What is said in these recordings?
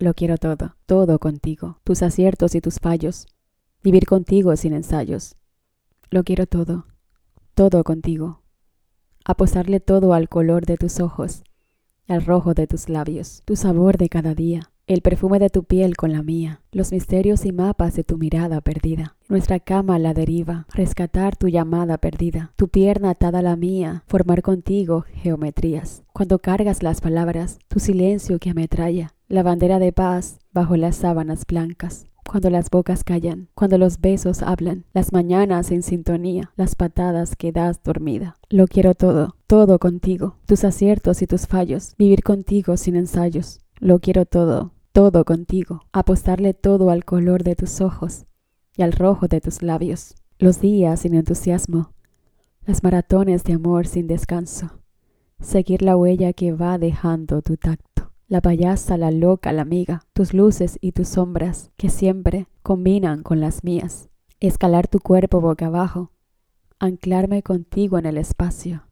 Lo quiero todo, todo contigo, tus aciertos y tus fallos, vivir contigo sin ensayos. Lo quiero todo, todo contigo, apostarle todo al color de tus ojos, al rojo de tus labios, tu sabor de cada día, el perfume de tu piel con la mía, los misterios y mapas de tu mirada perdida, nuestra cama a la deriva, rescatar tu llamada perdida, tu pierna atada a la mía, formar contigo geometrías. Cuando cargas las palabras, tu silencio que ametralla, la bandera de paz bajo las sábanas blancas. Cuando las bocas callan, cuando los besos hablan, las mañanas en sintonía, las patadas que das dormida. Lo quiero todo, todo contigo, tus aciertos y tus fallos, vivir contigo sin ensayos. Lo quiero todo, todo contigo, apostarle todo al color de tus ojos y al rojo de tus labios, los días sin entusiasmo, las maratones de amor sin descanso, seguir la huella que va dejando tu tacto, la payasa, la loca, la amiga, tus luces y tus sombras que siempre combinan con las mías, escalar tu cuerpo boca abajo, anclarme contigo en el espacio,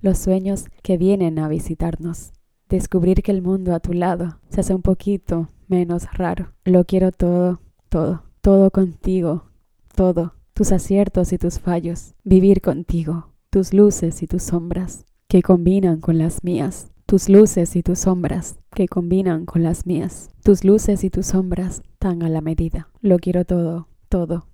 los sueños que vienen a visitarnos descubrir que el mundo a tu lado se hace un poquito menos raro. Lo quiero todo, todo, todo contigo, todo, tus aciertos y tus fallos, vivir contigo, tus luces y tus sombras, que combinan con las mías, tus luces y tus sombras, que combinan con las mías, tus luces y tus sombras tan a la medida. Lo quiero todo, todo.